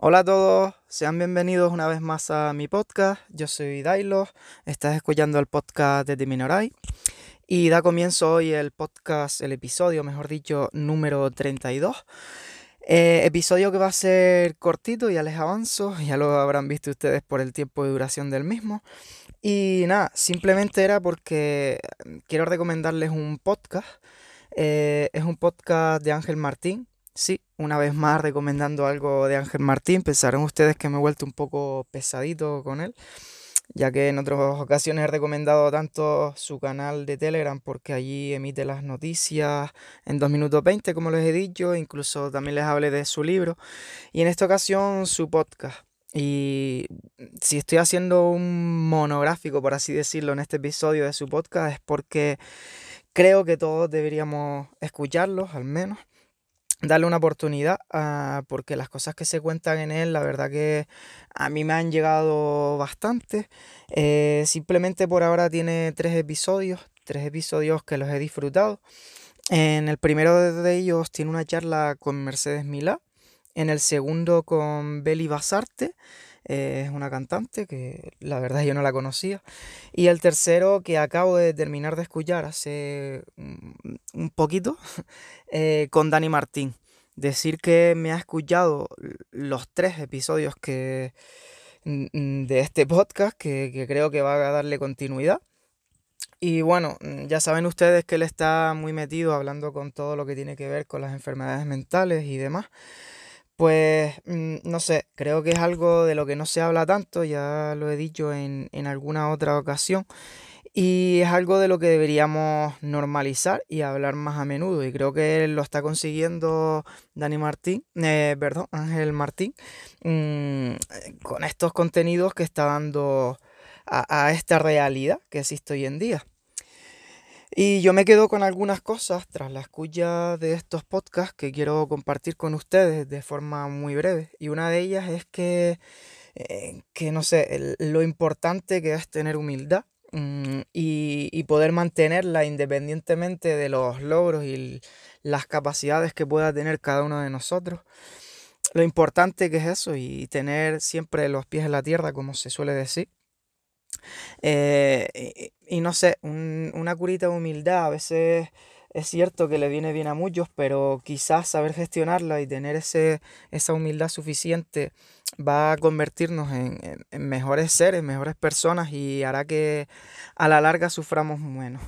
Hola a todos, sean bienvenidos una vez más a mi podcast. Yo soy Dailo, estás escuchando el podcast de Minoray y da comienzo hoy el podcast, el episodio, mejor dicho, número 32. Eh, episodio que va a ser cortito, ya les avanzo, ya lo habrán visto ustedes por el tiempo de duración del mismo. Y nada, simplemente era porque quiero recomendarles un podcast. Eh, es un podcast de Ángel Martín, Sí, una vez más recomendando algo de Ángel Martín. Pensaron ustedes que me he vuelto un poco pesadito con él, ya que en otras ocasiones he recomendado tanto su canal de Telegram porque allí emite las noticias en 2 minutos 20, como les he dicho, incluso también les hablé de su libro, y en esta ocasión su podcast. Y si estoy haciendo un monográfico, por así decirlo, en este episodio de su podcast, es porque creo que todos deberíamos escucharlos, al menos darle una oportunidad, ah, porque las cosas que se cuentan en él, la verdad que a mí me han llegado bastante. Eh, simplemente por ahora tiene tres episodios, tres episodios que los he disfrutado. En el primero de ellos tiene una charla con Mercedes Milá, en el segundo con Beli Basarte es una cantante que la verdad yo no la conocía. Y el tercero que acabo de terminar de escuchar hace un poquito eh, con Dani Martín. Decir que me ha escuchado los tres episodios que, de este podcast que, que creo que va a darle continuidad. Y bueno, ya saben ustedes que él está muy metido hablando con todo lo que tiene que ver con las enfermedades mentales y demás. Pues mm, no sé, creo que es algo de lo que no se habla tanto, ya lo he dicho en, alguna otra ocasión, y es algo de lo que deberíamos normalizar y hablar más a menudo, y creo que lo está consiguiendo Dani Martín, eh, perdón, Ángel Martín, mm, con estos contenidos que está dando a, a esta realidad que existe hoy en día. Y yo me quedo con algunas cosas tras la escucha de estos podcasts que quiero compartir con ustedes de forma muy breve. Y una de ellas es que, eh, que no sé, lo importante que es tener humildad mm, y, y, poder mantenerla independientemente de los logros y las capacidades que pueda tener cada uno de nosotros. Lo importante que es eso y tener siempre los pies en la tierra, como se suele decir. Eh, y, no sé, una curita de humildad a veces es cierto que le viene bien a muchos, pero quizás saber gestionarla y tener ese, esa humildad suficiente va a convertirnos en, mejores seres, mejores personas y hará que a la larga suframos menos.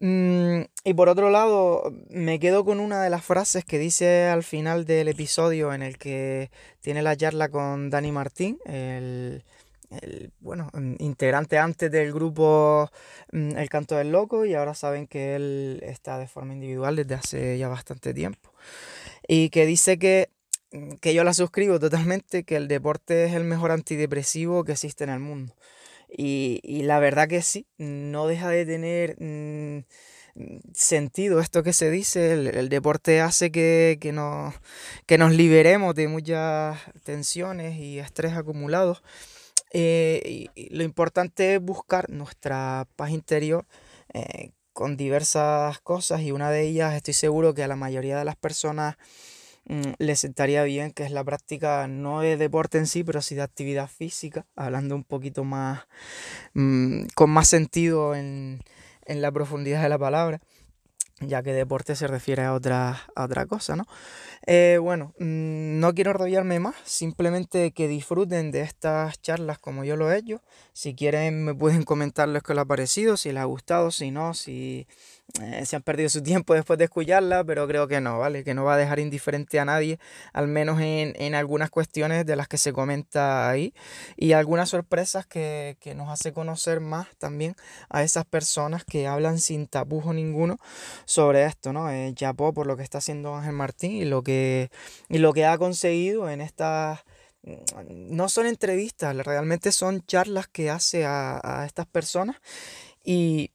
Mm, y por otro lado, me quedo con una de las frases que dice al final del episodio en el que tiene la charla con Dani Martín, el, el, bueno, mm, integrante antes del grupo mm, El Canto del Loco y ahora saben que él está de forma individual desde hace ya bastante tiempo. Y que dice que, mm, que yo la suscribo totalmente, que el deporte es el mejor antidepresivo que existe en el mundo. Y, y la verdad que sí, no deja de tener sentido esto que se dice. El, deporte hace que, que, nos, que nos liberemos de muchas tensiones y estrés acumulados. Eh, lo importante es buscar nuestra paz interior eh, con diversas cosas y una de ellas estoy seguro que a la mayoría de las personas mm, les sentaría bien, que es la práctica no de deporte en sí, pero sí de actividad física, hablando un poquito más, mm, con más sentido en, en la profundidad de la palabra ya que deporte se refiere a otra, otra cosa, ¿no? Eh, bueno, mm, no quiero rodearme más, simplemente que disfruten de estas charlas como yo lo he hecho. Si quieren me pueden comentar lo que les ha parecido, si les ha gustado, si no, si eh, se han perdido su tiempo después de escucharla, pero creo que no, ¿vale? Que no va a dejar indiferente a nadie, al menos en, en algunas cuestiones de las que se comenta ahí, y algunas sorpresas que, que nos hace conocer más también a esas personas que hablan sin tapujo ninguno sobre esto, ¿no? Eh, por lo que está haciendo Ángel Martín y lo que, y lo que ha conseguido en estas mm, no son entrevistas, realmente son charlas que hace a, a estas personas y,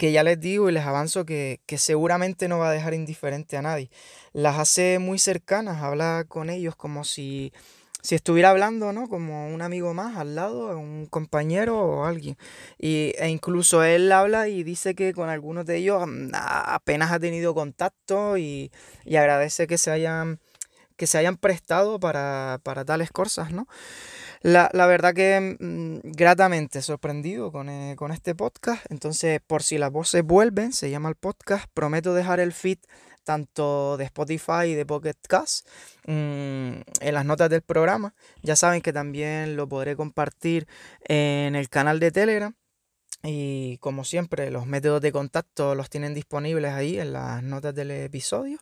que ya les digo y les avanzo que, seguramente no va a dejar indiferente a nadie. Las hace muy cercanas, habla con ellos como si si estuviera hablando, ¿no? Como un amigo más al lado, un compañero o alguien. Y, e incluso él habla y dice que con algunos de ellos mm, apenas ha tenido contacto y, y agradece que se hayan, que se hayan prestado para, para tales cosas, ¿no? La, la verdad que mm, gratamente sorprendido con, eh, con este podcast. Entonces, por si las voces vuelven, se llama el podcast. Prometo dejar el feed tanto de Spotify y de Pocket Cast mm, en las notas del programa. Ya saben que también lo podré compartir en el canal de Telegram. Y como siempre, los métodos de contacto los tienen disponibles ahí en las notas del episodio.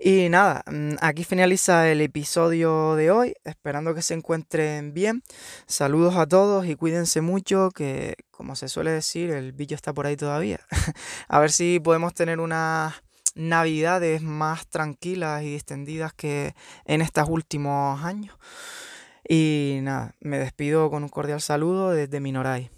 Y nada, mm, aquí finaliza el episodio de hoy, esperando que se encuentren bien. Saludos a todos y cuídense mucho, que como se suele decir, el bicho está por ahí todavía. a ver si podemos tener unas navidades más tranquilas y extendidas que en estos últimos años. Y nada, me despido con un cordial saludo desde Minoray.